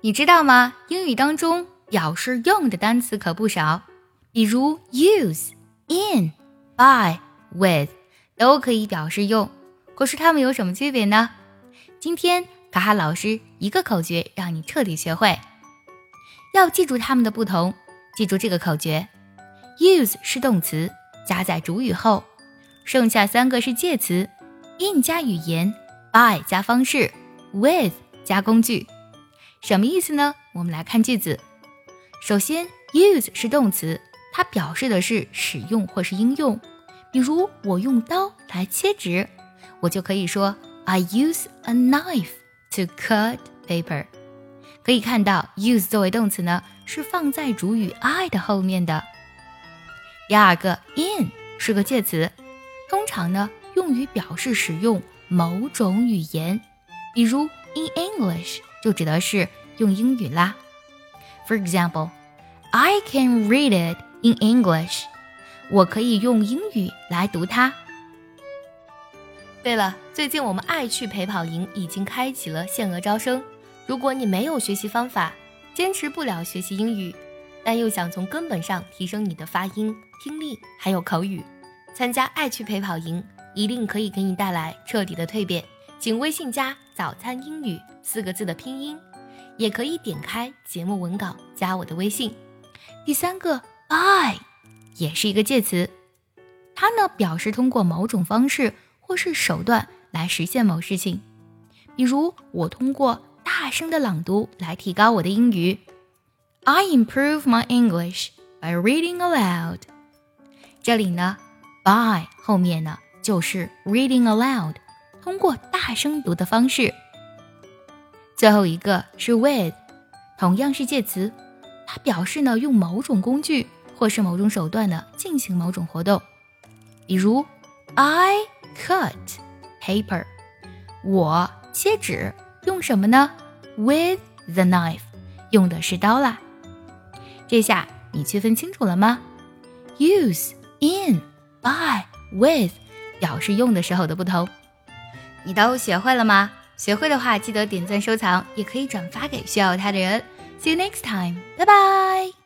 你知道吗？英语当中表示用的单词可不少，比如 use、in、by、with 都可以表示用。可是它们有什么区别呢？今天卡哈老师一个口诀让你彻底学会，要记住它们的不同。记住这个口诀：use 是动词，加在主语后；剩下三个是介词：in 加语言，by 加方式，with 加工具。什么意思呢？我们来看句子。首先，use 是动词，它表示的是使用或是应用。比如，我用刀来切纸，我就可以说 I use a knife to cut paper。可以看到，use 作为动词呢，是放在主语 I 的后面的。第二个，in 是个介词，通常呢用于表示使用某种语言，比如 in English。就指的是用英语啦。For example, I can read it in English. 我可以用英语来读它。对了，最近我们爱趣陪跑营已经开启了限额招生。如果你没有学习方法，坚持不了学习英语，但又想从根本上提升你的发音、听力还有口语，参加爱趣陪跑营一定可以给你带来彻底的蜕变。请微信加“早餐英语”四个字的拼音，也可以点开节目文稿加我的微信。第三个 by 也是一个介词，它呢表示通过某种方式或是手段来实现某事情。比如我通过大声的朗读来提高我的英语，I improve my English by reading aloud。这里呢 by 后面呢就是 reading aloud。通过大声读的方式。最后一个是 with，同样是介词，它表示呢用某种工具或是某种手段呢进行某种活动。比如，I cut paper，我切纸用什么呢？With the knife，用的是刀啦。这下你区分清楚了吗？Use、in、by、with 表示用的时候的不同。你都学会了吗？学会的话，记得点赞收藏，也可以转发给需要它的人。See you next time，拜拜。